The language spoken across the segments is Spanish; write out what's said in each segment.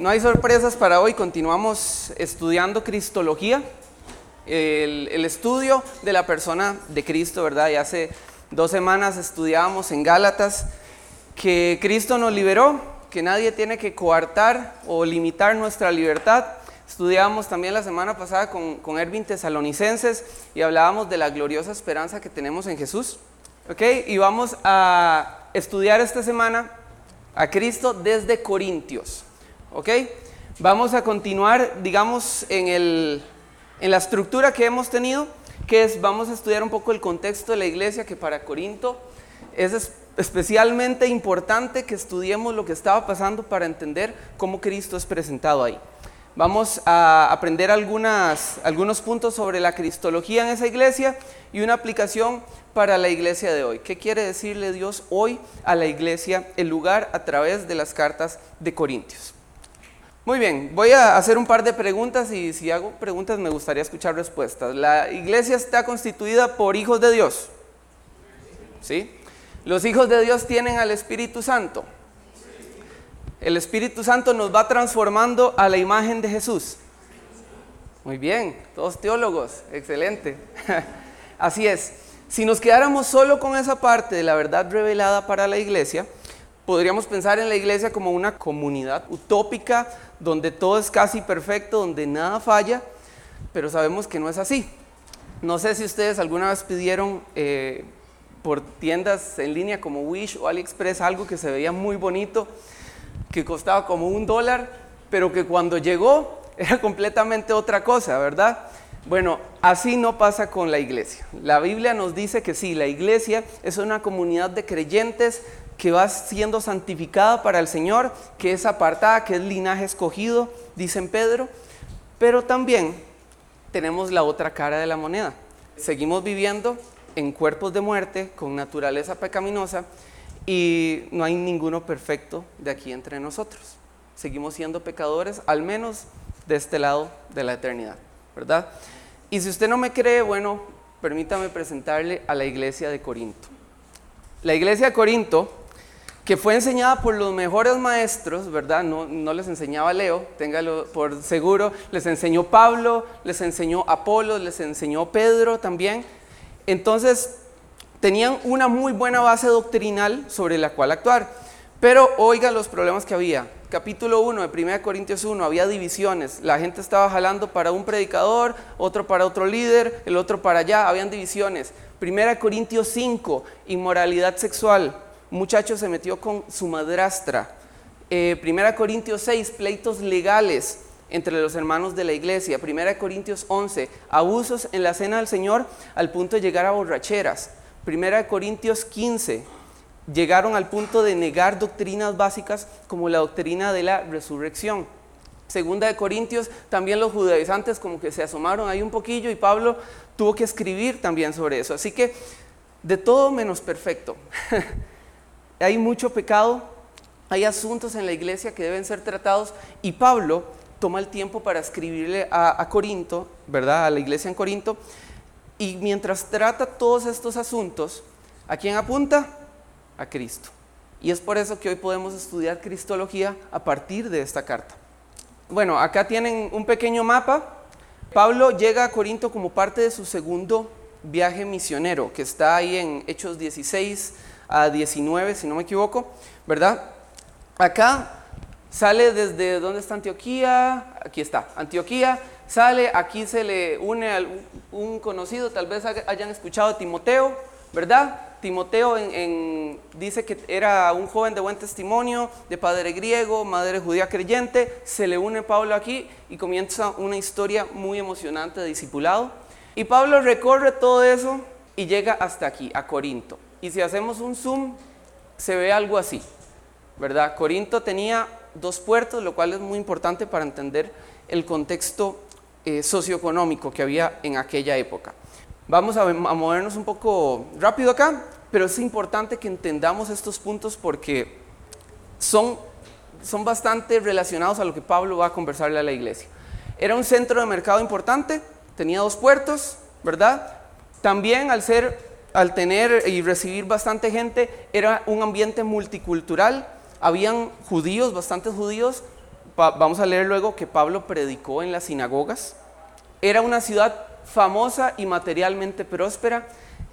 no hay sorpresas para hoy, continuamos estudiando Cristología, el, estudio de la persona de Cristo, ¿verdad? Y hace dos semanas estudiábamos en Gálatas que Cristo nos liberó, que nadie tiene que coartar o limitar nuestra libertad. Estudiábamos también la semana pasada con, con Ervin Tesalonicenses y hablábamos de la gloriosa esperanza que tenemos en Jesús. ¿Ok? Y vamos a estudiar esta semana a Cristo desde Corintios. ¿Ok? Vamos a continuar, digamos, en, el, en la estructura que hemos tenido, que es, vamos a estudiar un poco el contexto de la iglesia, que para Corinto es especialmente importante que estudiemos lo que estaba pasando para entender cómo Cristo es presentado ahí. Vamos a aprender algunas, algunos puntos sobre la cristología en esa iglesia y una aplicación para la iglesia de hoy. ¿Qué quiere decirle Dios hoy a la iglesia, el lugar a través de las cartas de Corintios? Muy bien, voy a hacer un par de preguntas y si hago preguntas me gustaría escuchar respuestas. ¿La iglesia está constituida por hijos de Dios? ¿Sí? ¿Los hijos de Dios tienen al Espíritu Santo? El Espíritu Santo nos va transformando a la imagen de Jesús. Muy bien, todos teólogos, excelente. Así es. Si nos quedáramos solo con esa parte de la verdad revelada para la iglesia, podríamos pensar en la iglesia como una comunidad utópica donde todo es casi perfecto, donde nada falla, pero sabemos que no es así. No sé si ustedes alguna vez pidieron eh, por tiendas en línea como Wish o AliExpress algo que se veía muy bonito que costaba como un dólar, pero que cuando llegó era completamente otra cosa, ¿verdad? Bueno, así no pasa con la iglesia. La Biblia nos dice que sí, la iglesia es una comunidad de creyentes que va siendo santificada para el Señor, que es apartada, que es linaje escogido, dicen Pedro, pero también tenemos la otra cara de la moneda. Seguimos viviendo en cuerpos de muerte, con naturaleza pecaminosa, y no hay ninguno perfecto de aquí entre nosotros. Seguimos siendo pecadores, al menos de este lado de la eternidad, ¿verdad? Y si usted no me cree, bueno, permítame presentarle a la iglesia de Corinto. La iglesia de Corinto, que fue enseñada por los mejores maestros, ¿verdad? No, les enseñaba Leo, téngalo por seguro, les enseñó Pablo, les enseñó Apolo, les enseñó Pedro también. Entonces, tenían una muy buena base doctrinal sobre la cual actuar. Pero oiga los problemas que había. Capítulo 1 de 1 Corintios 1, había divisiones. La gente estaba jalando para un predicador, otro para otro líder, el otro para allá. Habían divisiones. 1 Corintios 5, inmoralidad sexual. Muchacho se metió con su madrastra. Eh, 1 Corintios 6, pleitos legales entre los hermanos de la iglesia. 1 Corintios 11, abusos en la cena del Señor al punto de llegar a borracheras. Primera Corintios 15, llegaron al punto de negar doctrinas básicas como la doctrina de la resurrección. Segunda de Corintios, también los judaizantes como que se asomaron ahí un poquillo y Pablo tuvo que escribir también sobre eso. Así que de todo menos perfecto. hay mucho pecado, hay asuntos en la iglesia que deben ser tratados y Pablo toma el tiempo para escribirle a, Corinto, ¿verdad? A la iglesia en Corinto y mientras trata todos estos asuntos, ¿a quién apunta? A Cristo. Y es por eso que hoy podemos estudiar Cristología a partir de esta carta. Bueno, acá tienen un pequeño mapa. Pablo llega a Corinto como parte de su segundo viaje misionero, que está ahí en Hechos 16 a 19, si no me equivoco, ¿verdad? Acá sale desde, ¿dónde está Antioquía? Aquí está, Antioquía, sale, aquí se le une a un conocido, tal vez hayan escuchado a Timoteo, ¿verdad? Timoteo dice que era un joven de buen testimonio, de padre griego, madre judía creyente, se le une Pablo aquí y comienza una historia muy emocionante de discipulado. Y Pablo recorre todo eso y llega hasta aquí, a Corinto. Y si hacemos un zoom, se ve algo así, ¿verdad? Corinto tenía dos puertos, lo cual es muy importante para entender el contexto eh, socioeconómico que había en aquella época. Vamos a, movernos un poco rápido acá, pero es importante que entendamos estos puntos porque son, son bastante relacionados a lo que Pablo va a conversarle a la iglesia. Era un centro de mercado importante, tenía dos puertos, ¿verdad? También al ser, al tener y recibir bastante gente, era un ambiente multicultural. Habían judíos, bastantes judíos, vamos a leer luego que Pablo predicó en las sinagogas. Era una ciudad famosa y materialmente próspera.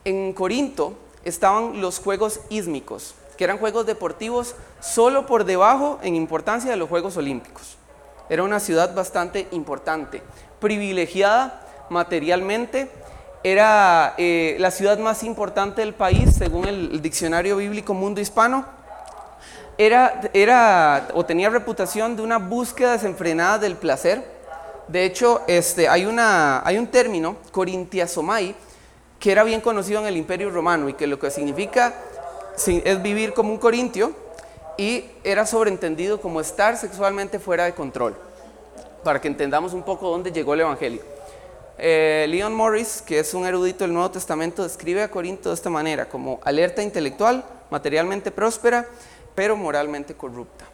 En Corinto estaban los Juegos Ísmicos, que eran juegos deportivos solo por debajo en importancia de los Juegos Olímpicos. Era una ciudad bastante importante, privilegiada materialmente. Era eh, la ciudad más importante del país, según el diccionario bíblico Mundo Hispano. Era, era o tenía reputación de una búsqueda desenfrenada del placer. De hecho, este, hay, una, hay un término, corintiasomai, que era bien conocido en el Imperio Romano y que lo que significa es vivir como un corintio y era sobreentendido como estar sexualmente fuera de control, para que entendamos un poco dónde llegó el Evangelio. Eh, Leon Morris, que es un erudito del Nuevo Testamento, describe a Corinto de esta manera, como alerta intelectual, materialmente próspera, pero moralmente corrupta.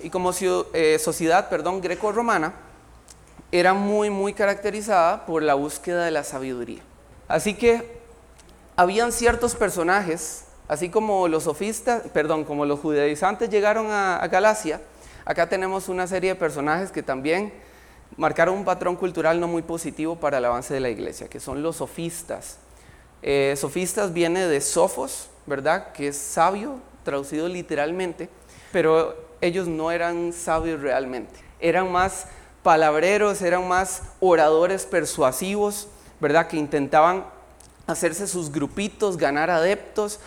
Y como eh, sociedad perdón, greco-romana, era muy, muy caracterizada por la búsqueda de la sabiduría. Así que habían ciertos personajes, así como los sofistas, perdón, como los judaizantes llegaron a, Galacia, acá tenemos una serie de personajes que también marcaron un patrón cultural no muy positivo para el avance de la iglesia, que son los sofistas. Eh, sofistas viene de sofos, ¿verdad? Que es sabio, traducido literalmente, pero ellos no eran sabios realmente. Eran más palabreros, eran más oradores persuasivos, ¿verdad? Que intentaban hacerse sus grupitos, ganar adeptos.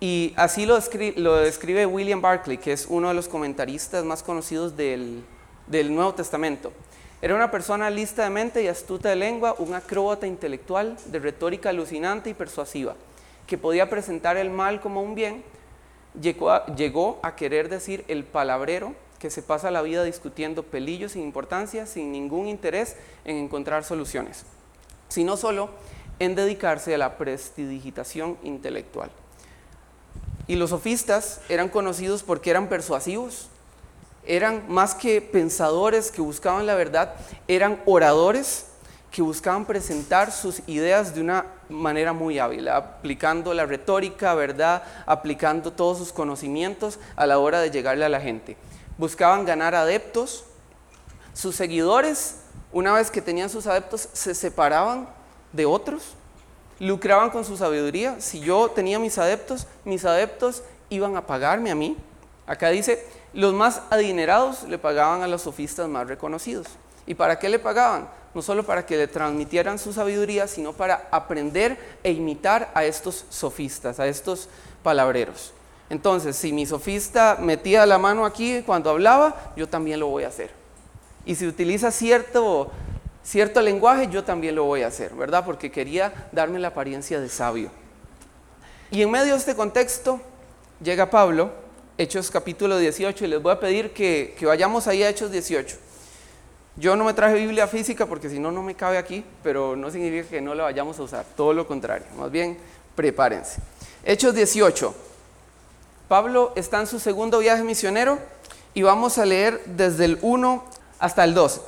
Y así lo, describe, William Barclay, que es uno de los comentaristas más conocidos del Nuevo Testamento. Era una persona lista de mente y astuta de lengua, un acróbata intelectual de retórica alucinante y persuasiva, que podía presentar el mal como un bien. Llegó a, querer decir el palabrero que se pasa la vida discutiendo pelillos sin importancia, sin ningún interés en encontrar soluciones sino solo en dedicarse a la prestidigitación intelectual. Y los sofistas eran conocidos porque eran persuasivos, eran más que pensadores que buscaban la verdad, eran oradores que buscaban presentar sus ideas de una manera muy hábil, aplicando la retórica, ¿verdad? Aplicando todos sus conocimientos a la hora de llegarle a la gente. Buscaban ganar adeptos, sus seguidores una vez que tenían sus adeptos, se separaban de otros, lucraban con su sabiduría. Si yo tenía mis adeptos, mis adeptos iban a pagarme a mí. Acá dice, los más adinerados le pagaban a los sofistas más reconocidos. ¿Y para qué le pagaban? No solo para que le transmitieran su sabiduría, sino para aprender e imitar a estos sofistas, a estos palabreros. Entonces, si mi sofista metía la mano aquí cuando hablaba, yo también lo voy a hacer. Y si utiliza cierto, cierto lenguaje, yo también lo voy a hacer, ¿verdad? Porque quería darme la apariencia de sabio. Y en medio de este contexto llega Pablo, Hechos capítulo 18, y les voy a pedir que, que vayamos ahí a Hechos 18. Yo no me traje Biblia física porque si no, no me cabe aquí, pero no significa que no la vayamos a usar, todo lo contrario, más bien prepárense. Hechos 18. Pablo está en su segundo viaje misionero y vamos a leer desde el 1 hasta el 12.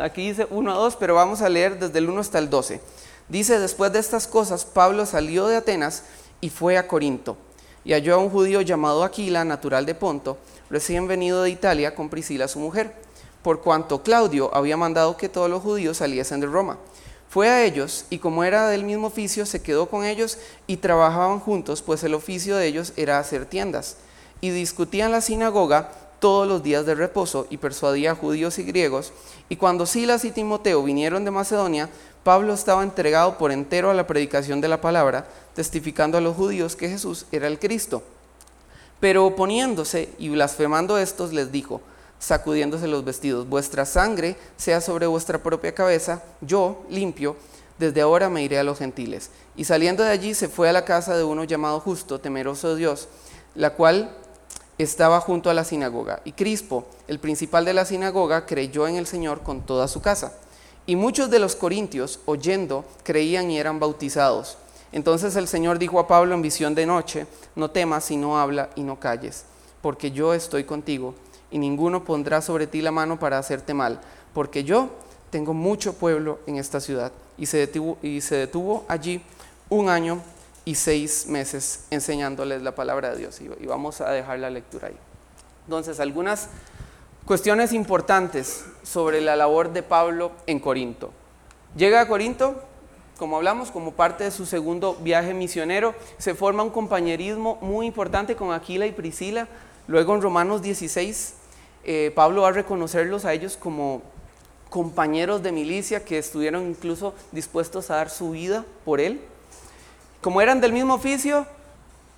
Aquí dice 1 a 2, pero vamos a leer desde el 1 hasta el 12. Dice, después de estas cosas, Pablo salió de Atenas y fue a Corinto. Y halló a un judío llamado Aquila, natural de Ponto, recién venido de Italia con Priscila su mujer, por cuanto Claudio había mandado que todos los judíos saliesen de Roma. Fue a ellos y como era del mismo oficio, se quedó con ellos y trabajaban juntos, pues el oficio de ellos era hacer tiendas. Y discutían la sinagoga todos los días de reposo y persuadía a judíos y griegos. Y cuando Silas y Timoteo vinieron de Macedonia, Pablo estaba entregado por entero a la predicación de la palabra, testificando a los judíos que Jesús era el Cristo. Pero oponiéndose y blasfemando estos, les dijo, sacudiéndose los vestidos, vuestra sangre sea sobre vuestra propia cabeza, yo, limpio, desde ahora me iré a los gentiles. Y saliendo de allí se fue a la casa de uno llamado justo, temeroso de Dios, la cual estaba junto a la sinagoga, y Crispo, el principal de la sinagoga, creyó en el Señor con toda su casa. Y muchos de los corintios, oyendo, creían y eran bautizados. Entonces el Señor dijo a Pablo en visión de noche, no temas sino habla y no calles, porque yo estoy contigo, y ninguno pondrá sobre ti la mano para hacerte mal, porque yo tengo mucho pueblo en esta ciudad. Y se detuvo, y se detuvo allí un año y seis meses enseñándoles la palabra de Dios. Y vamos a dejar la lectura ahí. Entonces, algunas Cuestiones importantes sobre la labor de Pablo en Corinto. Llega a Corinto, como hablamos, como parte de su segundo viaje misionero, se forma un compañerismo muy importante con Aquila y Priscila. Luego en Romanos 16, eh, Pablo va a reconocerlos a ellos como compañeros de milicia que estuvieron incluso dispuestos a dar su vida por él. Como eran del mismo oficio,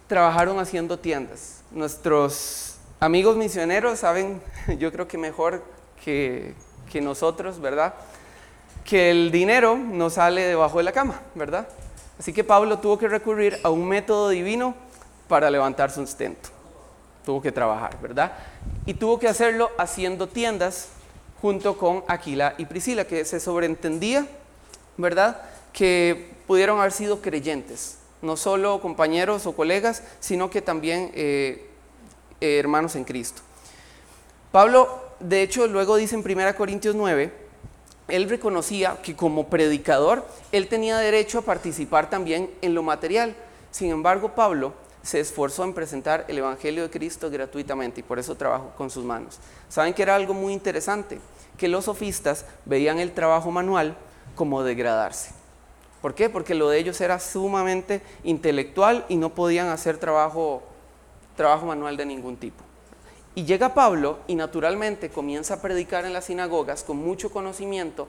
trabajaron haciendo tiendas. Nuestros Amigos misioneros saben, yo creo que mejor que, nosotros, ¿verdad? Que el dinero no sale debajo de la cama, ¿verdad? Así que Pablo tuvo que recurrir a un método divino para levantar su sustento. Tuvo que trabajar, ¿verdad? Y tuvo que hacerlo haciendo tiendas junto con Aquila y Priscila, que se sobreentendía, ¿verdad? Que pudieron haber sido creyentes, no solo compañeros o colegas, sino que también eh, eh, hermanos en Cristo. Pablo, de hecho, luego dice en 1 Corintios 9, él reconocía que como predicador, él tenía derecho a participar también en lo material. Sin embargo, Pablo se esforzó en presentar el Evangelio de Cristo gratuitamente y por eso trabajó con sus manos. ¿Saben que era algo muy interesante? Que los sofistas veían el trabajo manual como degradarse. ¿Por qué? Porque lo de ellos era sumamente intelectual y no podían hacer trabajo trabajo manual de ningún tipo. Y llega Pablo y naturalmente comienza a predicar en las sinagogas con mucho conocimiento.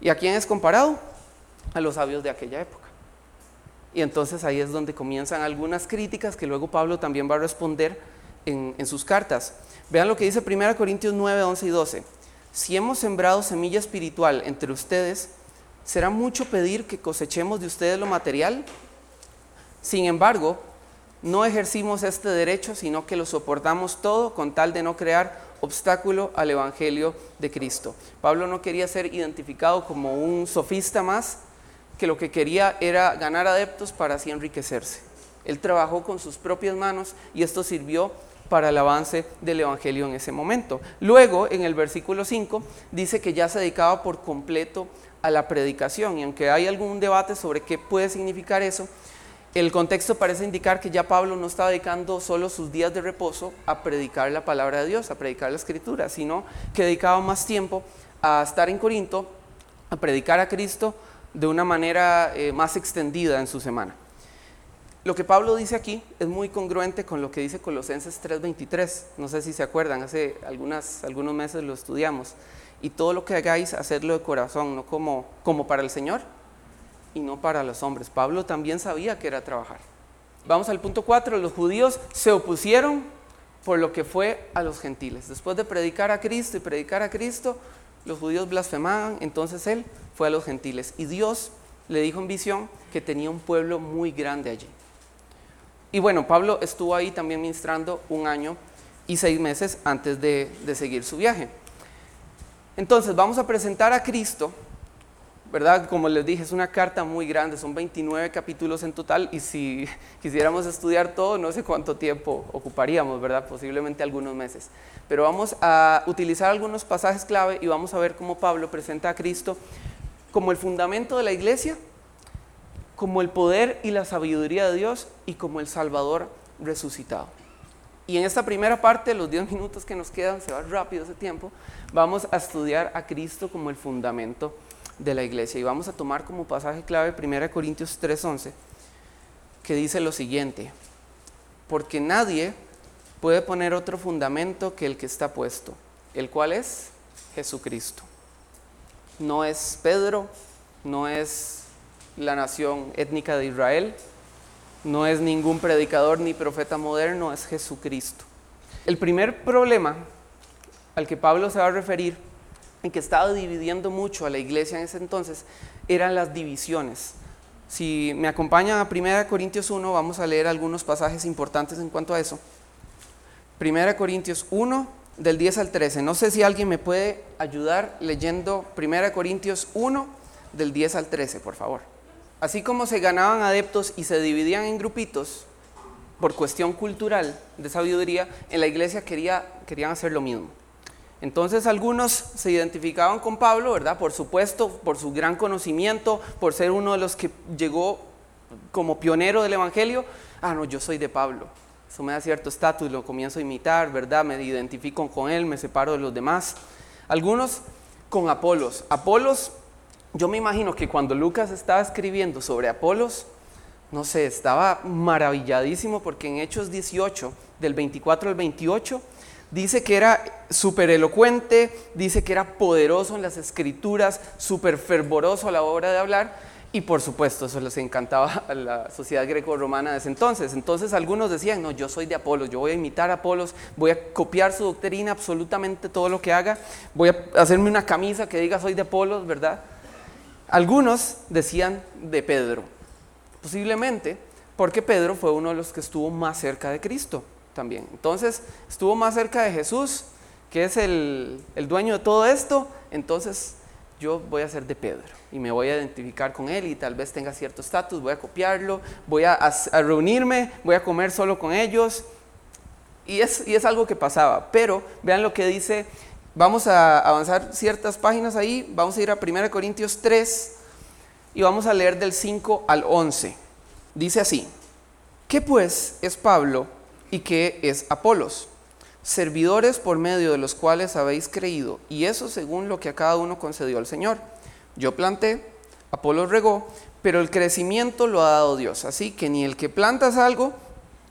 ¿Y a quién es comparado? A los sabios de aquella época. Y entonces ahí es donde comienzan algunas críticas que luego Pablo también va a responder en, sus cartas. Vean lo que dice 1 Corintios 9, 11 y 12. Si hemos sembrado semilla espiritual entre ustedes, ¿será mucho pedir que cosechemos de ustedes lo material? Sin embargo, no ejercimos este derecho, sino que lo soportamos todo con tal de no crear obstáculo al Evangelio de Cristo. Pablo no quería ser identificado como un sofista más, que lo que quería era ganar adeptos para así enriquecerse. Él trabajó con sus propias manos y esto sirvió para el avance del Evangelio en ese momento. Luego, en el versículo 5, dice que ya se dedicaba por completo a la predicación y aunque hay algún debate sobre qué puede significar eso, el contexto parece indicar que ya Pablo no estaba dedicando solo sus días de reposo a predicar la palabra de Dios, a predicar la escritura, sino que dedicaba más tiempo a estar en Corinto, a predicar a Cristo de una manera eh, más extendida en su semana. Lo que Pablo dice aquí es muy congruente con lo que dice Colosenses 3:23. No sé si se acuerdan, hace algunas, algunos meses lo estudiamos. Y todo lo que hagáis, hacedlo de corazón, no como, como para el Señor, y no para los hombres. Pablo también sabía que era trabajar. Vamos al punto 4. Los judíos se opusieron por lo que fue a los gentiles. Después de predicar a Cristo y predicar a Cristo, los judíos blasfemaban, entonces él fue a los gentiles. Y Dios le dijo en visión que tenía un pueblo muy grande allí. Y bueno, Pablo estuvo ahí también ministrando un año y seis meses antes de, de seguir su viaje. Entonces vamos a presentar a Cristo ¿verdad? Como les dije, es una carta muy grande, son 29 capítulos en total y si quisiéramos estudiar todo, no sé cuánto tiempo ocuparíamos, ¿verdad? Posiblemente algunos meses. Pero vamos a utilizar algunos pasajes clave y vamos a ver cómo Pablo presenta a Cristo como el fundamento de la iglesia, como el poder y la sabiduría de Dios y como el Salvador resucitado. Y en esta primera parte, los 10 minutos que nos quedan, se va rápido ese tiempo, vamos a estudiar a Cristo como el fundamento de la iglesia. Y vamos a tomar como pasaje clave 1 Corintios 3:11, que dice lo siguiente, porque nadie puede poner otro fundamento que el que está puesto, el cual es Jesucristo. No es Pedro, no es la nación étnica de Israel, no es ningún predicador ni profeta moderno, es Jesucristo. El primer problema al que Pablo se va a referir en que estaba dividiendo mucho a la iglesia en ese entonces eran las divisiones. Si me acompañan a 1 Corintios 1, vamos a leer algunos pasajes importantes en cuanto a eso. 1 Corintios 1, del 10 al 13. No sé si alguien me puede ayudar leyendo 1 Corintios 1, del 10 al 13, por favor. Así como se ganaban adeptos y se dividían en grupitos por cuestión cultural de sabiduría, en la iglesia quería, querían hacer lo mismo. Entonces algunos se identificaban con Pablo, ¿verdad? Por supuesto, por su gran conocimiento, por ser uno de los que llegó como pionero del Evangelio. Ah, no, yo soy de Pablo. Eso me da cierto estatus, lo comienzo a imitar, ¿verdad? Me identifico con él, me separo de los demás. Algunos con Apolos. Apolos, yo me imagino que cuando Lucas estaba escribiendo sobre Apolos, no sé, estaba maravilladísimo porque en Hechos 18, del 24 al 28, dice que era súper elocuente, dice que era poderoso en las escrituras, súper fervoroso a la hora de hablar. Y por supuesto, eso les encantaba a la sociedad greco-romana de ese entonces. Entonces algunos decían, no, yo soy de Apolos, yo voy a imitar a Apolos, voy a copiar su doctrina, absolutamente todo lo que haga, voy a hacerme una camisa que diga soy de Apolos, ¿verdad? Algunos decían de Pedro, posiblemente porque Pedro fue uno de los que estuvo más cerca de Cristo también. Entonces, estuvo más cerca de Jesús, que es el, el dueño de todo esto, entonces yo voy a ser de Pedro y me voy a identificar con él y tal vez tenga cierto estatus, voy a copiarlo, voy a, reunirme, voy a comer solo con ellos. Y es, y es algo que pasaba. Pero vean lo que dice, vamos a avanzar ciertas páginas ahí, vamos a ir a 1 Corintios 3 y vamos a leer del 5 al 11. Dice así, ¿qué pues es Pablo y qué es Apolos? servidores por medio de los cuales habéis creído, y eso según lo que a cada uno concedió el Señor. Yo planté, Apolo regó, pero el crecimiento lo ha dado Dios. Así que ni el que planta es algo,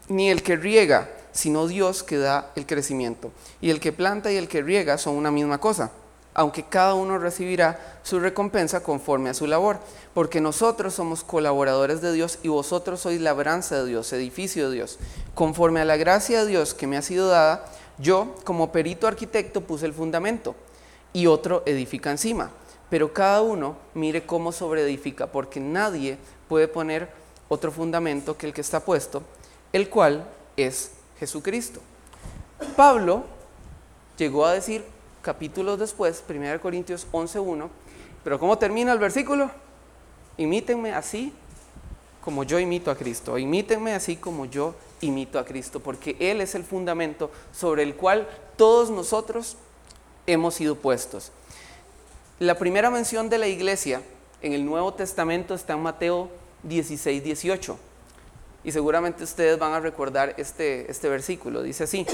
ni el que riega, sino Dios que da el crecimiento. Y el que planta y el que riega son una misma cosa, aunque cada uno recibirá su recompensa conforme a su labor, porque nosotros somos colaboradores de Dios y vosotros sois labranza de Dios, edificio de Dios. Conforme a la gracia de Dios que me ha sido dada, yo, como perito arquitecto, puse el fundamento y otro edifica encima. Pero cada uno mire cómo sobreedifica, porque nadie puede poner otro fundamento que el que está puesto, el cual es Jesucristo. Pablo llegó a decir capítulos después, 1 Corintios 11.1, pero ¿cómo termina el versículo? Imítenme así como yo imito a Cristo, imítenme así como yo imito a Cristo, porque Él es el fundamento sobre el cual todos nosotros hemos sido puestos. La primera mención de la iglesia en el Nuevo Testamento está en Mateo 16, 18. Y seguramente ustedes van a recordar este, este versículo. Dice así,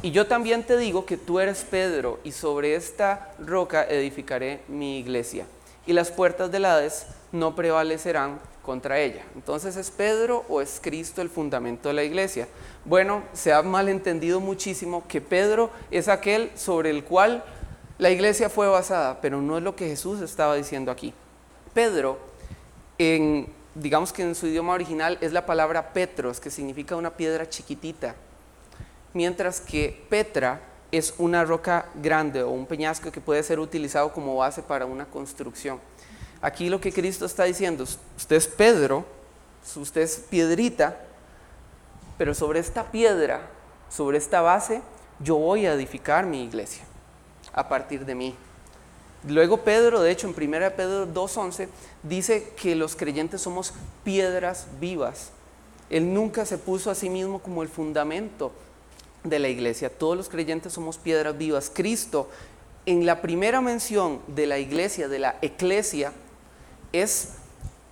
y yo también te digo que tú eres Pedro y sobre esta roca edificaré mi iglesia. Y las puertas del Hades no prevalecerán contra ella. Entonces, ¿es Pedro o es Cristo el fundamento de la iglesia? Bueno, se ha malentendido muchísimo que Pedro es aquel sobre el cual la iglesia fue basada, pero no es lo que Jesús estaba diciendo aquí. Pedro, en, digamos que en su idioma original es la palabra Petros, que significa una piedra chiquitita, mientras que Petra es una roca grande o un peñasco que puede ser utilizado como base para una construcción. Aquí lo que Cristo está diciendo, usted es Pedro, usted es piedrita, pero sobre esta piedra, sobre esta base, yo voy a edificar mi iglesia a partir de mí. Luego Pedro, de hecho en 1 Pedro 2.11, dice que los creyentes somos piedras vivas. Él nunca se puso a sí mismo como el fundamento de la iglesia. Todos los creyentes somos piedras vivas. Cristo, en la primera mención de la iglesia, de la eclesia, es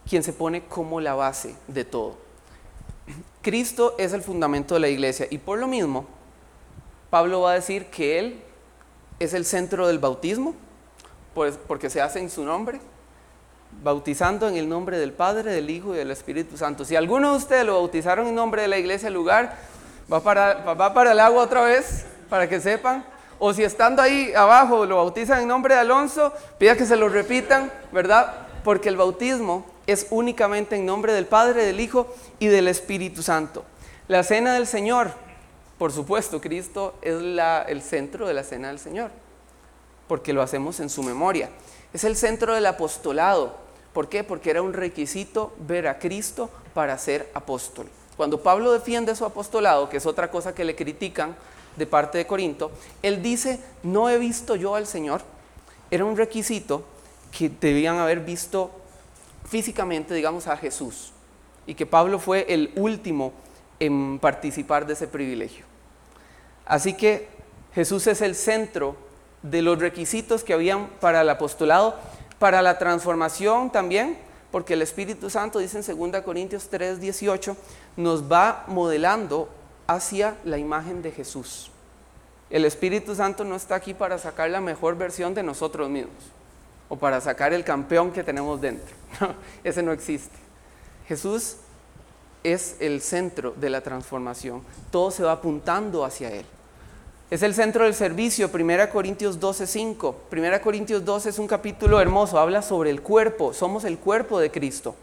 quien se pone como la base de todo. Cristo es el fundamento de la iglesia y por lo mismo, Pablo va a decir que Él es el centro del bautismo, pues porque se hace en su nombre, bautizando en el nombre del Padre, del Hijo y del Espíritu Santo. Si alguno de ustedes lo bautizaron en nombre de la iglesia, el lugar va para, va para el agua otra vez, para que sepan. O si estando ahí abajo lo bautizan en nombre de Alonso, pida que se lo repitan, ¿verdad? porque el bautismo es únicamente en nombre del Padre, del Hijo y del Espíritu Santo. La cena del Señor, por supuesto, Cristo es el centro de la cena del Señor, porque lo hacemos en su memoria. Es el centro del apostolado. ¿Por qué? Porque era un requisito ver a Cristo para ser apóstol. Cuando Pablo defiende su apostolado, que es otra cosa que le critican de parte de Corinto, él dice, no he visto yo al Señor. Era un requisito que debían haber visto físicamente, digamos, a Jesús. Y que Pablo fue el último en participar de ese privilegio. Así que Jesús es el centro de los requisitos que habían para el apostolado, para la transformación también, porque el Espíritu Santo, dice en 2 Corintios 3, 18, nos va modelando hacia la imagen de Jesús. El Espíritu Santo no está aquí para sacar la mejor versión de nosotros mismos o para sacar el campeón que tenemos dentro. ese no existe. Jesús es el centro de la transformación. Todo se va apuntando hacia Él. Es el centro del servicio, 1 Corintios 12, 5. 1 Corintios 12 es un capítulo hermoso, habla sobre el cuerpo, somos el cuerpo de Cristo.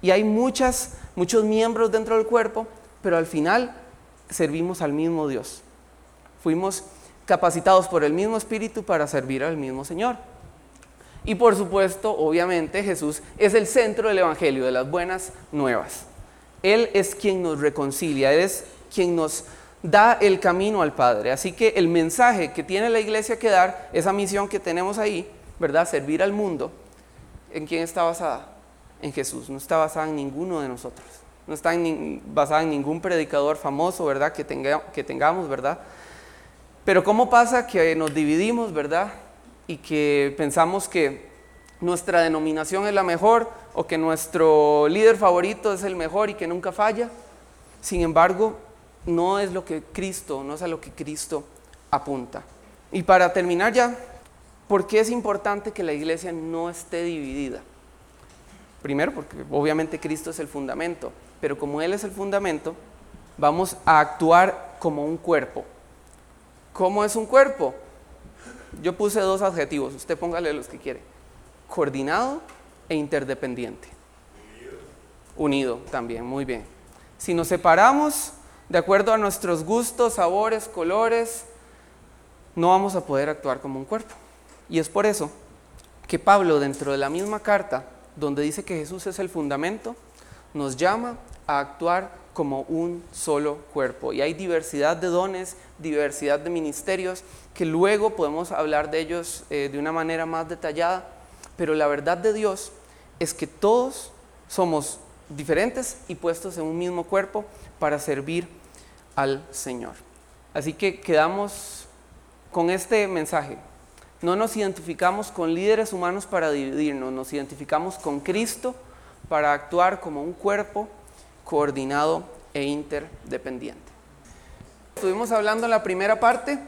Y hay muchas, muchos miembros dentro del cuerpo, pero al final servimos al mismo Dios. Fuimos capacitados por el mismo Espíritu para servir al mismo Señor. Y por supuesto, obviamente, Jesús es el centro del Evangelio, de las buenas nuevas. Él es quien nos reconcilia, Él es quien nos da el camino al Padre. Así que el mensaje que tiene la iglesia que dar, esa misión que tenemos ahí, ¿verdad? Servir al mundo, ¿en quién está basada? En Jesús, no está basada en ninguno de nosotros. No está basada en ningún predicador famoso, ¿verdad? Que, que tengamos, ¿verdad? Pero ¿cómo pasa que nos dividimos, ¿verdad? Y que pensamos que nuestra denominación es la mejor o que nuestro líder favorito es el mejor y que nunca falla. Sin embargo, no es lo que Cristo, no es a lo que Cristo apunta. Y para terminar ya, ¿por qué es importante que la iglesia no esté dividida? Primero, porque obviamente Cristo es el fundamento, pero como Él es el fundamento, vamos a actuar como un cuerpo. ¿Cómo es un cuerpo? Yo puse dos adjetivos, usted póngale los que quiere. Coordinado e interdependiente. Unido. Unido también, muy bien. Si nos separamos, de acuerdo a nuestros gustos, sabores, colores, no vamos a poder actuar como un cuerpo. Y es por eso que Pablo, dentro de la misma carta, donde dice que Jesús es el fundamento, nos llama a actuar como un solo cuerpo. Y hay diversidad de dones, diversidad de ministerios, que luego podemos hablar de ellos eh, de una manera más detallada, pero la verdad de Dios es que todos somos diferentes y puestos en un mismo cuerpo para servir al Señor. Así que quedamos con este mensaje. No nos identificamos con líderes humanos para dividirnos, nos identificamos con Cristo para actuar como un cuerpo coordinado e interdependiente. Estuvimos hablando en la primera parte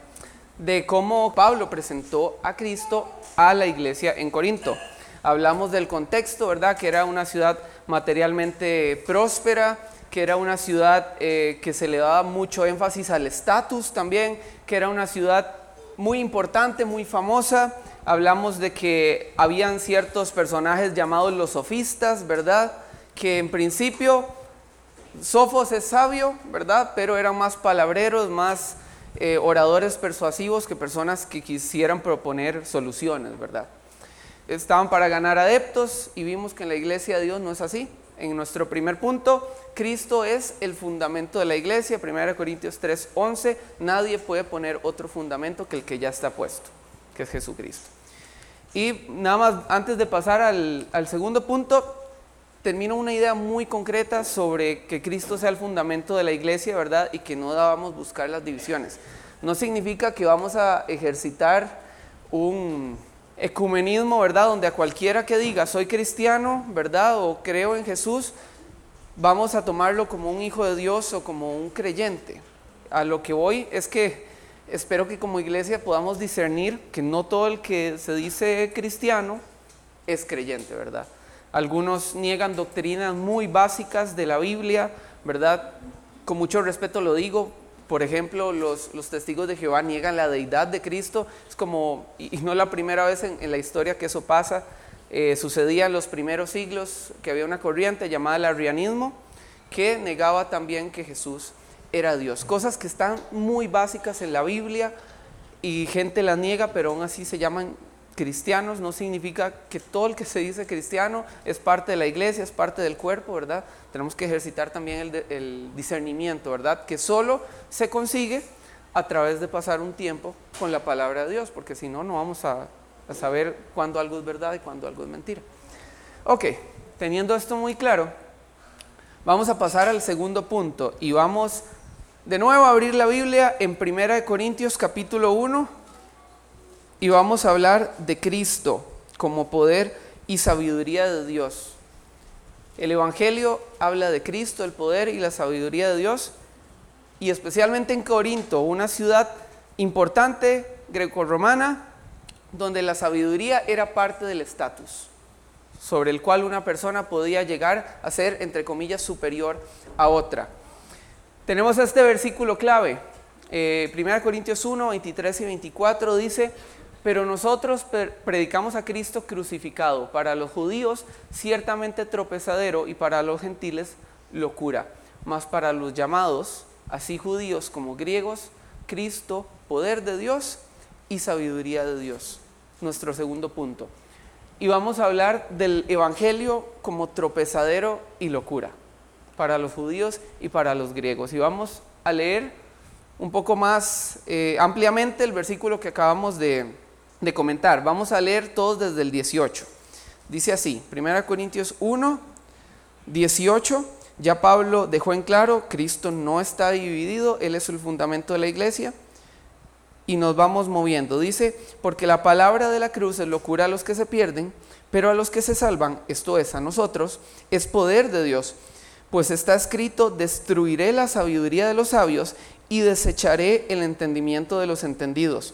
de cómo Pablo presentó a Cristo a la iglesia en Corinto. Hablamos del contexto, ¿verdad? Que era una ciudad materialmente próspera, que era una ciudad eh, que se le daba mucho énfasis al estatus también, que era una ciudad muy importante, muy famosa. Hablamos de que habían ciertos personajes llamados los sofistas, ¿verdad? Que en principio Sofos es sabio, ¿verdad? Pero eran más palabreros, más eh, oradores persuasivos que personas que quisieran proponer soluciones, ¿verdad? Estaban para ganar adeptos y vimos que en la iglesia de Dios no es así en nuestro primer punto, Cristo es el fundamento de la iglesia, 1 Corintios 3:11, nadie puede poner otro fundamento que el que ya está puesto, que es Jesucristo. Y nada más, antes de pasar al, segundo punto, termino una idea muy concreta sobre que Cristo sea el fundamento de la iglesia, ¿verdad? Y que no debamos buscar las divisiones. No significa que vamos a ejercitar un, ecumenismo, ¿verdad? Donde a cualquiera que diga soy cristiano, ¿verdad? O creo en Jesús, vamos a tomarlo como un hijo de Dios o como un creyente. A lo que voy es que espero que como iglesia podamos discernir que no todo el que se dice cristiano es creyente, ¿verdad? Algunos niegan doctrinas muy básicas de la Biblia, ¿verdad? Con mucho respeto lo digo, por ejemplo, los, testigos de Jehová niegan la deidad de Cristo. Es como, y, no la primera vez en, la historia que eso pasa, eh, sucedía en los primeros siglos que había una corriente llamada el arrianismo que negaba también que Jesús era Dios. Cosas que están muy básicas en la Biblia y gente las niega, pero aún así se llaman cristianos no significa que todo el que se dice cristiano es parte de la iglesia, es parte del cuerpo, ¿verdad? Tenemos que ejercitar también el, discernimiento, ¿verdad? Que solo se consigue a través de pasar un tiempo con la palabra de Dios, porque si no, no vamos a, a saber cuándo algo es verdad y cuándo algo es mentira. Ok, teniendo esto muy claro, vamos a pasar al segundo punto y vamos de nuevo a abrir la Biblia en 1 Corintios capítulo 1 y vamos a hablar de Cristo como poder y sabiduría de Dios. El Evangelio habla de Cristo, el poder y la sabiduría de Dios, y especialmente en Corinto, una ciudad importante greco-romana, donde la sabiduría era parte del estatus, sobre el cual una persona podía llegar a ser, entre comillas, superior a otra. Tenemos este versículo clave, 1 eh, Corintios 1, 23 y 24 dice, pero nosotros predicamos a Cristo crucificado, para los judíos ciertamente tropezadero y para los gentiles locura, mas para los llamados, así judíos como griegos, Cristo, poder de Dios y sabiduría de Dios. Nuestro segundo punto. Y vamos a hablar del Evangelio como tropezadero y locura para los judíos y para los griegos. Y vamos a leer un poco más eh, ampliamente el versículo que acabamos de, de comentar. Vamos a leer todos desde el 18. Dice así, 1 Corintios 1, 18. Ya Pablo dejó en claro, Cristo no está dividido, Él es el fundamento de la iglesia. Y nos vamos moviendo. Dice, porque la palabra de la cruz es locura a los que se pierden, pero a los que se salvan, esto es a nosotros, es poder de Dios. Pues está escrito, destruiré la sabiduría de los sabios y desecharé el entendimiento de los entendidos.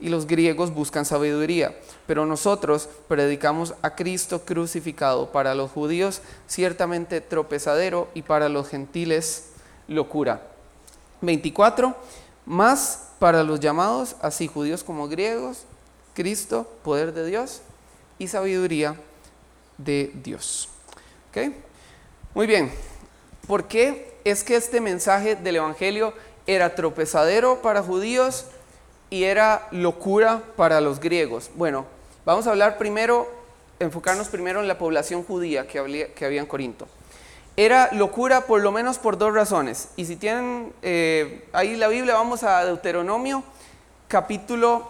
y los griegos buscan sabiduría, pero nosotros predicamos a Cristo crucificado, para los judíos ciertamente tropezadero y para los gentiles locura. 24, más para los llamados, así judíos como griegos, Cristo, poder de Dios y sabiduría de Dios. Muy bien, ¿por qué es que este mensaje del Evangelio era tropezadero para judíos y era locura para los griegos? Bueno, vamos a hablar primero, enfocarnos primero en la población judía que había, en Corinto. Era locura por lo menos por dos razones. Y si tienen eh, ahí la Biblia, vamos a Deuteronomio capítulo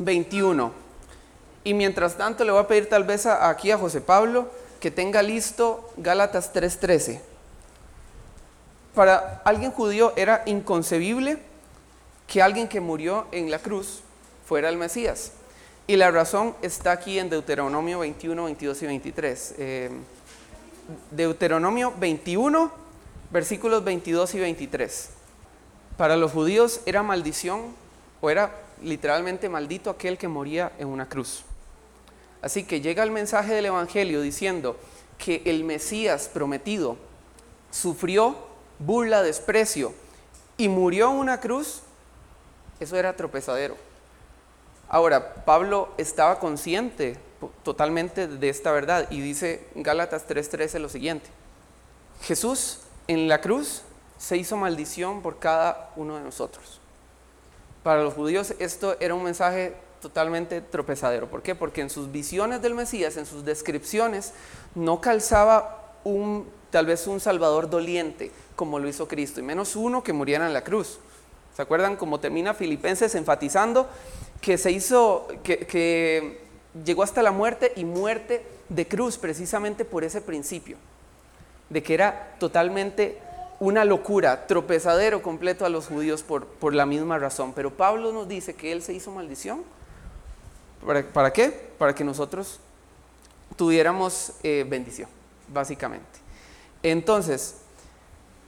21. Y mientras tanto le voy a pedir tal vez aquí a José Pablo que tenga listo Gálatas 3:13. Para alguien judío era inconcebible que alguien que murió en la cruz fuera el Mesías. Y la razón está aquí en Deuteronomio 21, 22 y 23. Deuteronomio 21, versículos 22 y 23. Para los judíos era maldición o era literalmente maldito aquel que moría en una cruz. Así que llega el mensaje del Evangelio diciendo que el Mesías prometido sufrió burla, desprecio y murió en una cruz, eso era tropezadero. Ahora, Pablo estaba consciente totalmente de esta verdad. Y dice Gálatas 3:13 lo siguiente. Jesús en la cruz se hizo maldición por cada uno de nosotros. Para los judíos esto era un mensaje totalmente tropezadero. ¿Por qué? Porque en sus visiones del Mesías, en sus descripciones, no calzaba un, tal vez un Salvador doliente como lo hizo Cristo, y menos uno que muriera en la cruz. ¿Se acuerdan cómo termina Filipenses enfatizando que se hizo, que llegó hasta la muerte y muerte de cruz precisamente por ese principio, de que era totalmente una locura, tropezadero completo a los judíos por, por la misma razón. Pero Pablo nos dice que él se hizo maldición. ¿Para, para qué? Para que nosotros tuviéramos eh, bendición, básicamente. Entonces,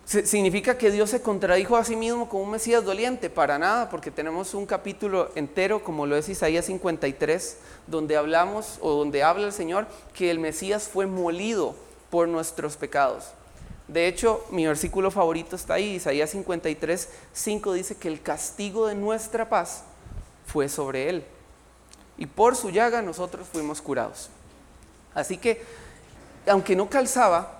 ¿Significa que Dios se contradijo a sí mismo con un Mesías doliente? Para nada, porque tenemos un capítulo entero, como lo es Isaías 53, donde hablamos o donde habla el Señor que el Mesías fue molido por nuestros pecados. De hecho, mi versículo favorito está ahí, Isaías 53, 5 dice que el castigo de nuestra paz fue sobre él. Y por su llaga nosotros fuimos curados. Así que, aunque no calzaba,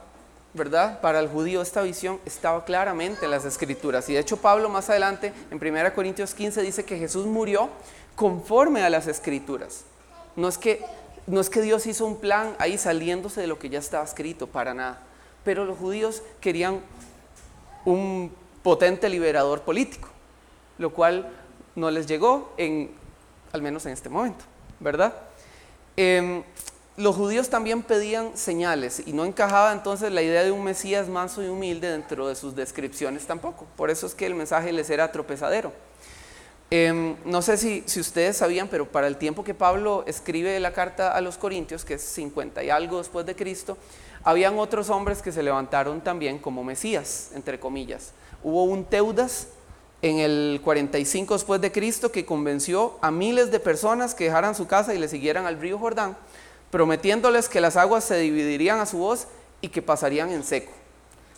¿verdad? Para el judío esta visión estaba claramente en las escrituras. Y de hecho Pablo más adelante, en 1 Corintios 15, dice que Jesús murió conforme a las escrituras. No es que, no es que Dios hizo un plan ahí saliéndose de lo que ya estaba escrito, para nada. Pero los judíos querían un potente liberador político, lo cual no les llegó, en, al menos en este momento, ¿verdad? Em, los judíos también pedían señales y no encajaba entonces la idea de un Mesías manso y humilde dentro de sus descripciones tampoco. Por eso es que el mensaje les era tropezadero. Em, no sé si, si, ustedes sabían, pero para el tiempo que Pablo escribe la carta a los Corintios, que es 50 y algo después de Cristo, habían otros hombres que se levantaron también como Mesías, entre comillas. Hubo un Teudas en el 45 después de Cristo que convenció a miles de personas que dejaran su casa y le siguieran al río Jordán prometiéndoles que las aguas se dividirían a su voz y que pasarían en seco.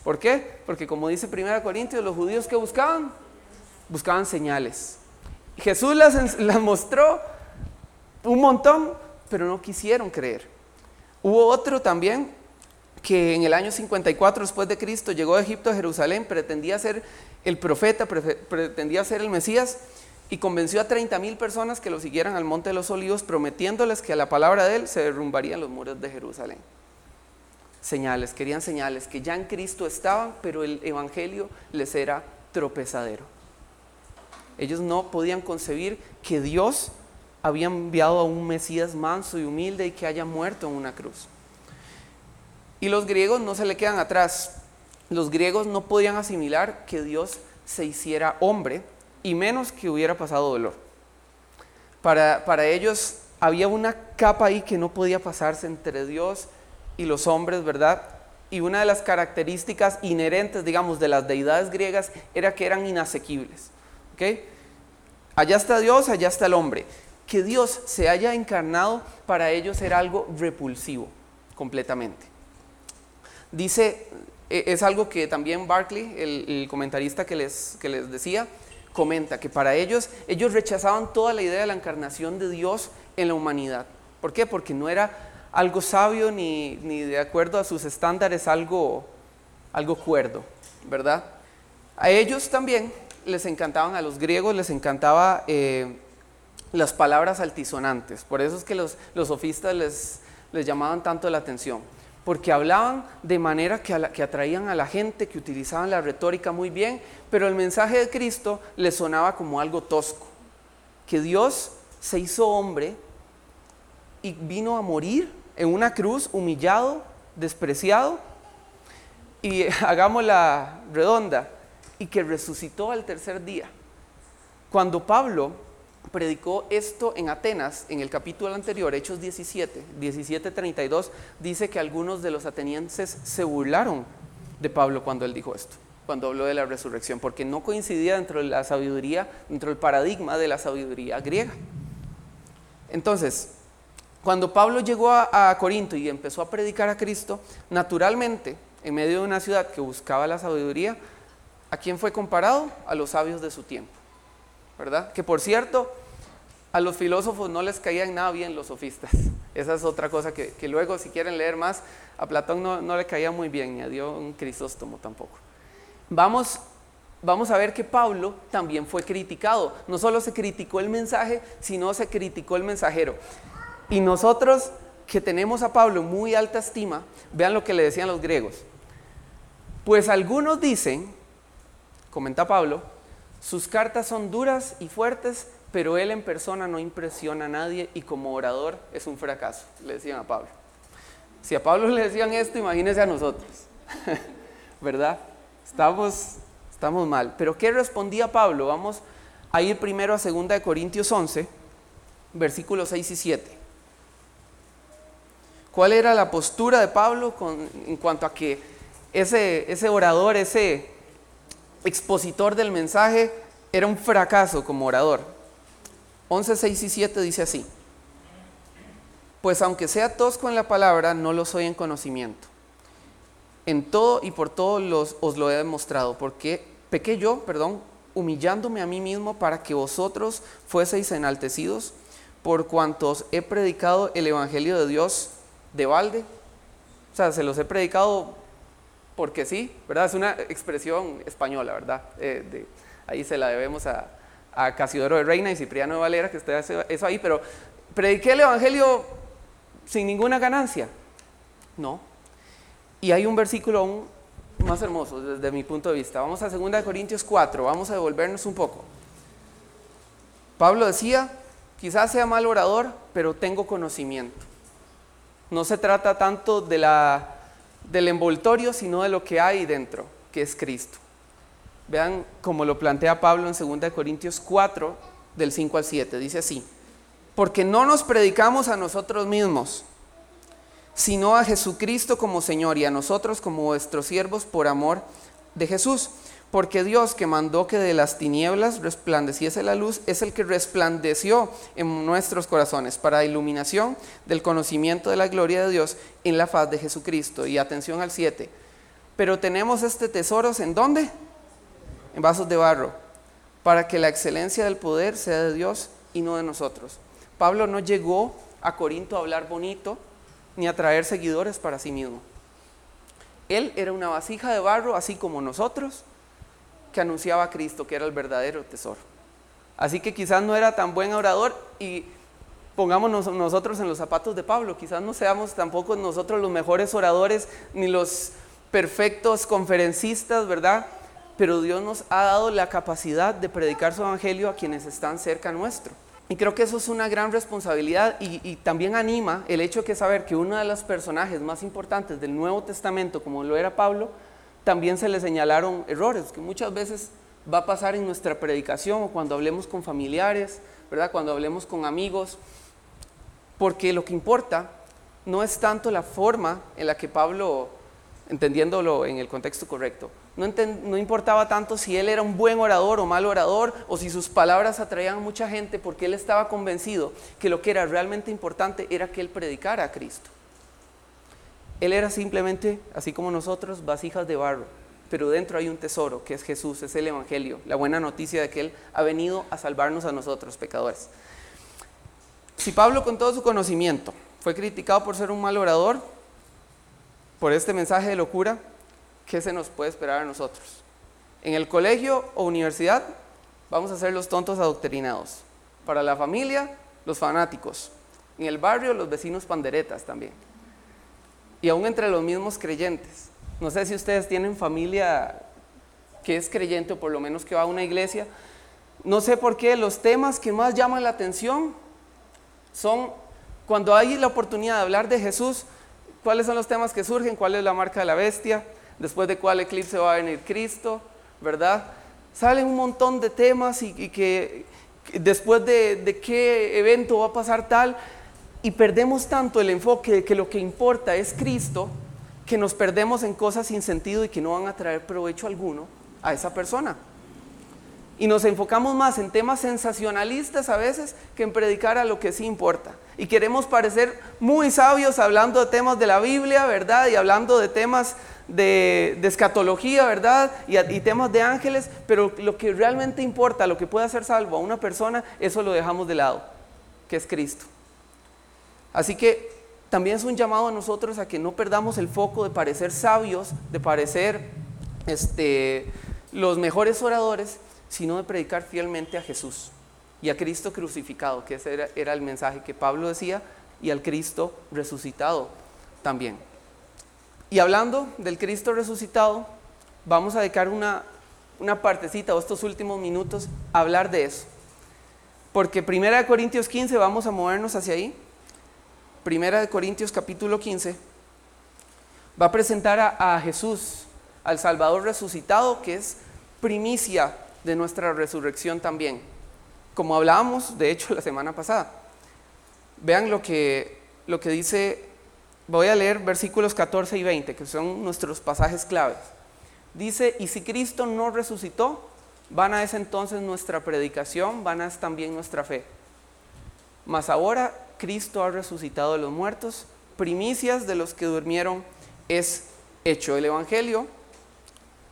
¿Por qué? Porque como dice 1 Corintios, los judíos que buscaban, buscaban señales. Jesús las, las mostró un montón, pero no quisieron creer. Hubo otro también que en el año 54 después de Cristo llegó a Egipto a Jerusalén, pretendía ser el profeta, pretendía ser el Mesías, y convenció a 30 mil personas que lo siguieran al Monte de los Olivos, prometiéndoles que a la palabra de él se derrumbarían los muros de Jerusalén. Señales, querían señales, que ya en Cristo estaban, pero el Evangelio les era tropezadero. Ellos no podían concebir que Dios había enviado a un Mesías manso y humilde y que haya muerto en una cruz. Y los griegos no se le quedan atrás. Los griegos no podían asimilar que Dios se hiciera hombre y menos que hubiera pasado dolor. Para, para ellos había una capa ahí que no podía pasarse entre Dios y los hombres, ¿verdad? Y una de las características inherentes, digamos, de las deidades griegas era que eran inasequibles. ¿ok? Allá está Dios, allá está el hombre. Que Dios se haya encarnado para ellos era algo repulsivo, completamente. Dice, e, es algo que también Barclay, el, el comentarista que les, que les decía, comenta que para ellos, ellos rechazaban toda la idea de la encarnación de Dios en la humanidad. ¿Por qué? Porque no era algo sabio ni, de acuerdo a sus estándares algo, algo cuerdo, ¿verdad? A ellos también les encantaban, a los griegos les encantaba eh, las palabras altisonantes, por eso es que los, los sofistas les, les llamaban tanto la atención porque hablaban de manera que, atraían a la gente, que utilizaban la retórica muy bien, pero el mensaje de Cristo les sonaba como algo tosco, que Dios se hizo hombre y vino a morir en una cruz humillado, despreciado, y hagámosla redonda, y que resucitó al tercer día. Cuando Pablo predicó esto en Atenas, en el capítulo anterior, Hechos 17, 17:32, dice que algunos de los atenienses se burlaron de Pablo cuando él dijo esto, cuando habló de la resurrección, porque no coincidía dentro de la sabiduría, dentro del paradigma de la sabiduría griega. Entonces, cuando Pablo llegó a, a Corinto y empezó a predicar a Cristo, naturalmente, en medio de una ciudad que buscaba la sabiduría, ¿a quién fue comparado? A los sabios de su tiempo. ¿Verdad? Que por cierto, a los filósofos no les caían nada bien los sofistas. Esa es otra cosa que, luego, si quieren leer más, a Platón no, le caía muy bien, ni a Dios un Crisóstomo tampoco. Vamos, vamos a ver que Pablo también fue criticado. No solo se criticó el mensaje, sino se criticó el mensajero. Y nosotros que tenemos a Pablo muy alta estima, vean lo que le decían los griegos. Pues algunos dicen, comenta Pablo, sus cartas son duras y fuertes, pero él en persona no impresiona a nadie y como orador es un fracaso, le decían a Pablo. Si a Pablo le decían esto, imagínese a nosotros, ¿verdad? Estamos, estamos mal. Pero ¿qué respondía Pablo? Vamos a ir primero a 2 Corintios 11, versículos 6 y 7. ¿Cuál era la postura de Pablo en cuanto a que ese, ese orador, ese expositor del mensaje era un fracaso como orador. 11, 6 y 7 dice así. Pues aunque sea tosco en la palabra, no lo soy en conocimiento. En todo y por todo los, os lo he demostrado, porque pequé yo, perdón, humillándome a mí mismo para que vosotros fueseis enaltecidos, por cuantos he predicado el Evangelio de Dios de balde. O sea, se los he predicado porque sí, ¿verdad? Es una expresión española, ¿verdad? Eh, ahí se la debemos a, a, Casiodoro de Reina y Cipriano de Valera, que usted hace eso ahí, pero ¿prediqué el Evangelio sin ninguna ganancia? No. Y hay un versículo aún más hermoso desde mi punto de vista. Vamos a 2 Corintios 4, vamos a devolvernos un poco. Pablo decía, quizás sea mal orador, pero tengo conocimiento. No se trata tanto de la, del envoltorio, sino de lo que hay dentro, que es Cristo. Vean como lo plantea Pablo en 2 Corintios 4, del 5 al 7. Dice así, porque no nos predicamos a nosotros mismos, sino a Jesucristo como Señor y a nosotros como vuestros siervos por amor de Jesús. Porque Dios que mandó que de las tinieblas resplandeciese la luz es el que resplandeció en nuestros corazones para iluminación del conocimiento de la gloria de Dios en la faz de Jesucristo. Y atención al 7. Pero tenemos este tesoro en dónde? En vasos de barro, para que la excelencia del poder sea de Dios y no de nosotros. Pablo no llegó a Corinto a hablar bonito ni a traer seguidores para sí mismo. Él era una vasija de barro, así como nosotros, que anunciaba a Cristo, que era el verdadero tesoro. Así que quizás no era tan buen orador y pongámonos nosotros en los zapatos de Pablo, quizás no seamos tampoco nosotros los mejores oradores ni los perfectos conferencistas, ¿verdad? Pero Dios nos ha dado la capacidad de predicar su evangelio a quienes están cerca nuestro. Y creo que eso es una gran responsabilidad y, y, también anima el hecho de saber que uno de los personajes más importantes del Nuevo Testamento, como lo era Pablo, también se le señalaron errores, que muchas veces va a pasar en nuestra predicación o cuando hablemos con familiares, ¿verdad? Cuando hablemos con amigos, porque lo que importa no es tanto la forma en la que Pablo, entendiéndolo en el contexto correcto, no, no, importaba tanto si él era un buen orador o mal orador o si sus palabras atraían a mucha gente, porque él estaba convencido que lo que era realmente importante era que él predicara a Cristo. Él era simplemente, así como nosotros, vasijas de barro, pero dentro hay un tesoro que es Jesús, es el Evangelio, la buena noticia de que Él ha venido a salvarnos a nosotros, pecadores. Si Pablo con todo su conocimiento fue criticado por ser un mal orador, por este mensaje de locura, ¿qué se nos puede esperar a nosotros? En el colegio o universidad vamos a ser los tontos adoctrinados. Para la familia, los fanáticos. En el barrio, los vecinos panderetas también y aún entre los mismos creyentes. No sé si ustedes tienen familia que es creyente o por lo menos que va a una iglesia. No sé por qué los temas que más llaman la atención son cuando hay la oportunidad de hablar de Jesús, cuáles son los temas que surgen, cuál es la marca de la bestia, después de cuál eclipse va a venir Cristo, ¿verdad? Salen un montón de temas y, que después de, qué evento va a pasar tal, y perdemos tanto el enfoque de que lo que importa es Cristo, que nos perdemos en cosas sin sentido y que no van a traer provecho alguno a esa persona. Y nos enfocamos más en temas sensacionalistas a veces que en predicar a lo que sí importa. Y queremos parecer muy sabios hablando de temas de la Biblia, ¿verdad? Y hablando de temas de, escatología, ¿verdad? Y, y, temas de ángeles, pero lo que realmente importa, lo que puede hacer salvo a una persona, eso lo dejamos de lado, que es Cristo. Así que también es un llamado a nosotros a que no perdamos el foco de parecer sabios, de parecer este, los mejores oradores, sino de predicar fielmente a Jesús y a Cristo crucificado, que ese era, el mensaje que Pablo decía, y al Cristo resucitado también. Y hablando del Cristo resucitado, vamos a dedicar una, una partecita o estos últimos minutos a hablar de eso. Porque 1 Corintios 15, vamos a movernos hacia ahí. Primera de Corintios capítulo 15, va a presentar a, Jesús, al Salvador resucitado, que es primicia de nuestra resurrección también. Como hablábamos, de hecho, la semana pasada. Vean lo que, lo que dice, voy a leer versículos 14 y 20, que son nuestros pasajes claves. Dice, y si Cristo no resucitó, van a es entonces nuestra predicación, van a también nuestra fe. Mas ahora Cristo ha resucitado de los muertos, primicias de los que durmieron es hecho. El Evangelio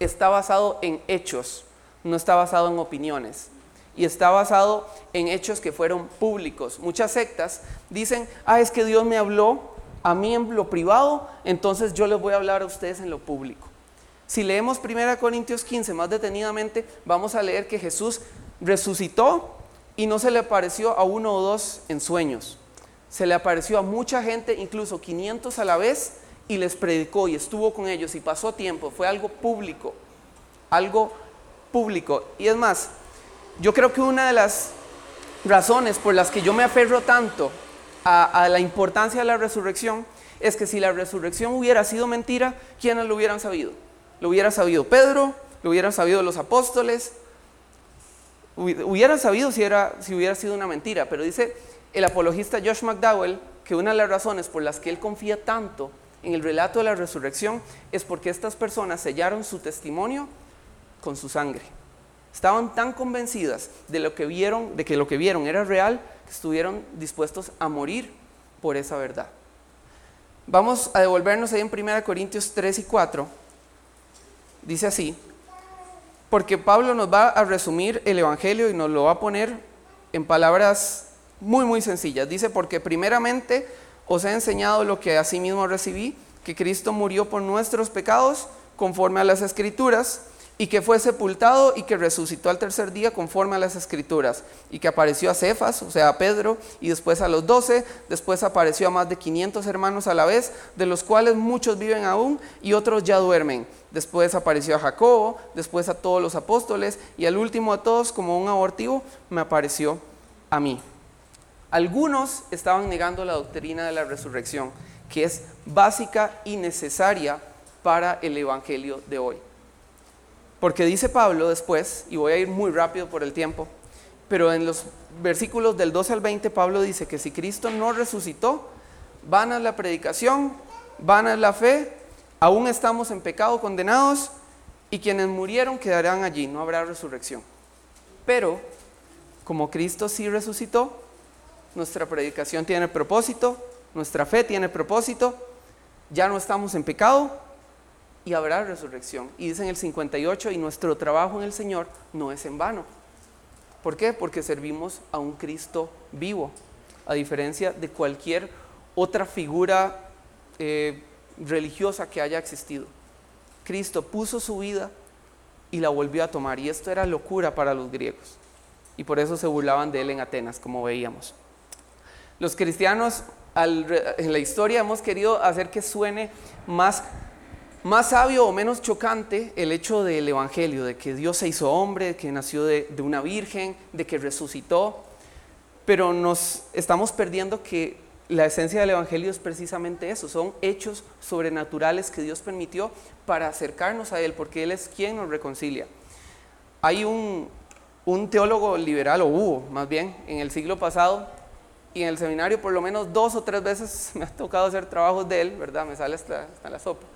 está basado en hechos, no está basado en opiniones. Y está basado en hechos que fueron públicos. Muchas sectas dicen, ah, es que Dios me habló a mí en lo privado, entonces yo les voy a hablar a ustedes en lo público. Si leemos 1 Corintios 15 más detenidamente, vamos a leer que Jesús resucitó y no se le apareció a uno o dos en sueños se le apareció a mucha gente, incluso 500 a la vez, y les predicó y estuvo con ellos y pasó tiempo. Fue algo público, algo público. Y es más, yo creo que una de las razones por las que yo me aferro tanto a, la importancia de la resurrección es que si la resurrección hubiera sido mentira, ¿quiénes lo hubieran sabido? Lo hubiera sabido Pedro, lo hubieran sabido los apóstoles, hubieran sabido si, era, si hubiera sido una mentira, pero dice el apologista Josh McDowell que una de las razones por las que él confía tanto en el relato de la resurrección es porque estas personas sellaron su testimonio con su sangre. Estaban tan convencidas de lo que vieron, de que lo que vieron era real, que estuvieron dispuestos a morir por esa verdad. Vamos a devolvernos ahí en 1 Corintios 3 y 4. Dice así, porque Pablo nos va a resumir el Evangelio y nos lo va a poner en palabras muy, muy sencillas. Dice, porque primeramente os he enseñado lo que asimismo recibí, que Cristo murió por nuestros pecados conforme a las escrituras y que fue sepultado y que resucitó al tercer día conforme a las escrituras, y que apareció a Cefas, o sea, a Pedro, y después a los doce, después apareció a más de 500 hermanos a la vez, de los cuales muchos viven aún y otros ya duermen. Después apareció a Jacobo, después a todos los apóstoles, y al último a todos, como un abortivo, me apareció a mí. Algunos estaban negando la doctrina de la resurrección, que es básica y necesaria para el Evangelio de hoy. Porque dice Pablo después, y voy a ir muy rápido por el tiempo, pero en los versículos del 12 al 20 Pablo dice que si Cristo no resucitó, van a la predicación, van a la fe, aún estamos en pecado condenados y quienes murieron quedarán allí, no habrá resurrección. Pero como Cristo sí resucitó, nuestra predicación tiene propósito, nuestra fe tiene propósito, ya no estamos en pecado, y habrá resurrección. Y dice en el 58, y nuestro trabajo en el Señor no es en vano. ¿Por qué? Porque servimos a un Cristo vivo, a diferencia de cualquier otra figura eh, religiosa que haya existido. Cristo puso su vida y la volvió a tomar. Y esto era locura para los griegos. Y por eso se burlaban de él en Atenas, como veíamos. Los cristianos en la historia hemos querido hacer que suene más más sabio o menos chocante el hecho del Evangelio, de que Dios se hizo hombre, que nació de, de, una virgen, de que resucitó, pero nos estamos perdiendo que la esencia del Evangelio es precisamente eso, son hechos sobrenaturales que Dios permitió para acercarnos a Él, porque Él es quien nos reconcilia. Hay un, un teólogo liberal, o hubo más bien, en el siglo pasado, y en el seminario por lo menos dos o tres veces me ha tocado hacer trabajos de él, ¿verdad? Me sale hasta, hasta la sopa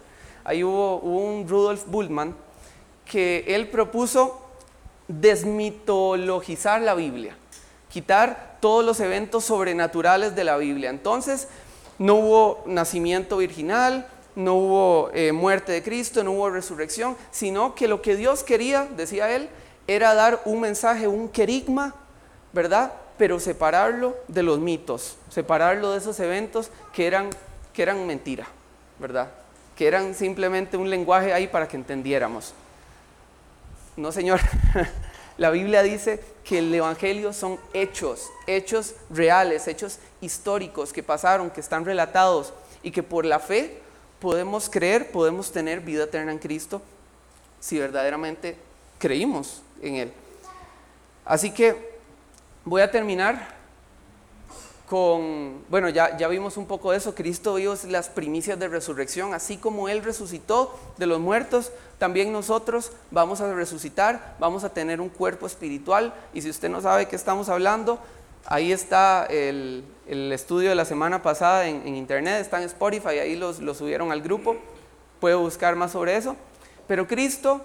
ahí hubo, un Rudolf Bultmann que él propuso desmitologizar la Biblia, quitar todos los eventos sobrenaturales de la Biblia. Entonces, no hubo nacimiento virginal, no hubo eh, muerte de Cristo, no hubo resurrección, sino que lo que Dios quería, decía él, era dar un mensaje, un querigma, ¿verdad? Pero separarlo de los mitos, separarlo de esos eventos que eran, que eran mentira, ¿verdad? que eran simplemente un lenguaje ahí para que entendiéramos. No, Señor. La Biblia dice que el Evangelio son hechos, hechos reales, hechos históricos que pasaron, que están relatados y que por la fe podemos creer, podemos tener vida eterna en Cristo si verdaderamente creímos en Él. Así que voy a terminar con, bueno, ya, ya vimos un poco de eso, Cristo vio las primicias de resurrección, así como Él resucitó de los muertos, también nosotros vamos a resucitar, vamos a tener un cuerpo espiritual, y si usted no sabe qué estamos hablando, ahí está el, el estudio de la semana pasada en, internet, está en Spotify, ahí los, lo subieron al grupo, puede buscar más sobre eso, pero Cristo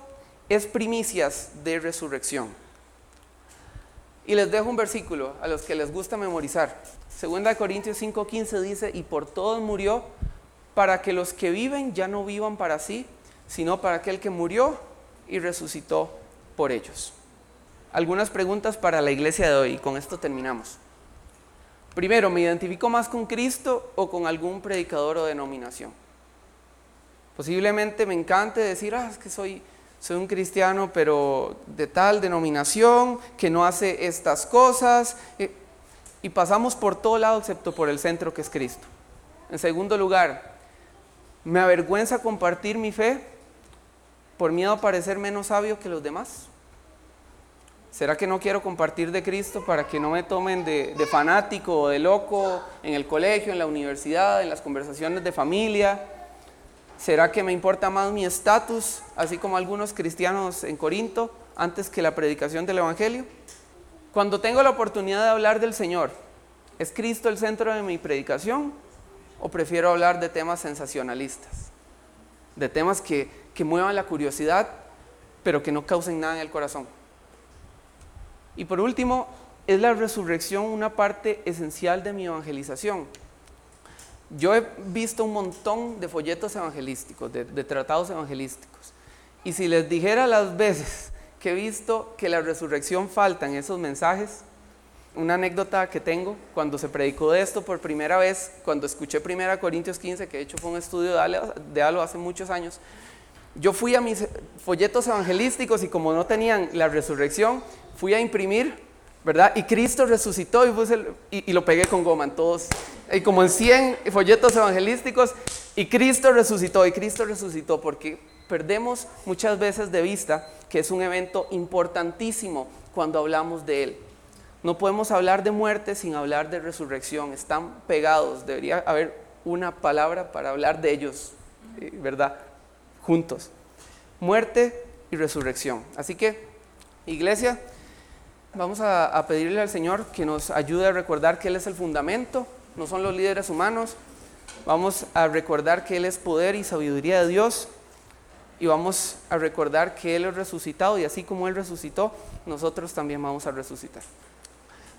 es primicias de resurrección. Y les dejo un versículo a los que les gusta memorizar. Segunda de Corintios 5:15 dice, y por todos murió, para que los que viven ya no vivan para sí, sino para aquel que murió y resucitó por ellos. Algunas preguntas para la iglesia de hoy, y con esto terminamos. Primero, ¿me identifico más con Cristo o con algún predicador o denominación? Posiblemente me encante decir, ah, es que soy soy un cristiano, pero de tal denominación, que no hace estas cosas, y pasamos por todo lado excepto por el centro que es Cristo. En segundo lugar, me avergüenza compartir mi fe por miedo a parecer menos sabio que los demás. ¿Será que no quiero compartir de Cristo para que no me tomen de, de fanático o de loco en el colegio, en la universidad, en las conversaciones de familia? ¿Será que me importa más mi estatus, así como algunos cristianos en Corinto, antes que la predicación del Evangelio? Cuando tengo la oportunidad de hablar del Señor, ¿es Cristo el centro de mi predicación o prefiero hablar de temas sensacionalistas? De temas que, que muevan la curiosidad, pero que no causen nada en el corazón. Y por último, ¿es la resurrección una parte esencial de mi evangelización? Yo he visto un montón de folletos evangelísticos, de, tratados evangelísticos. Y si les dijera las veces que he visto que la resurrección falta en esos mensajes, una anécdota que tengo, cuando se predicó de esto por primera vez, cuando escuché 1 Corintios 15, que de hecho fue un estudio de Alo hace muchos años, yo fui a mis folletos evangelísticos y como no tenían la resurrección, fui a imprimir ¿verdad? Y Cristo resucitó y, y, lo pegué con goma en todos, y como en 100 folletos evangelísticos, y Cristo resucitó, y Cristo resucitó, porque perdemos muchas veces de vista que es un evento importantísimo cuando hablamos de Él. No podemos hablar de muerte sin hablar de resurrección, están pegados, debería haber una palabra para hablar de ellos, eh, ¿verdad? Juntos. Muerte y resurrección. Así que, iglesia, Vamos a, pedirle al Señor que nos ayude a recordar que Él es el fundamento, no son los líderes humanos. Vamos a recordar que Él es poder y sabiduría de Dios. Y vamos a recordar que Él es resucitado y así como Él resucitó, nosotros también vamos a resucitar.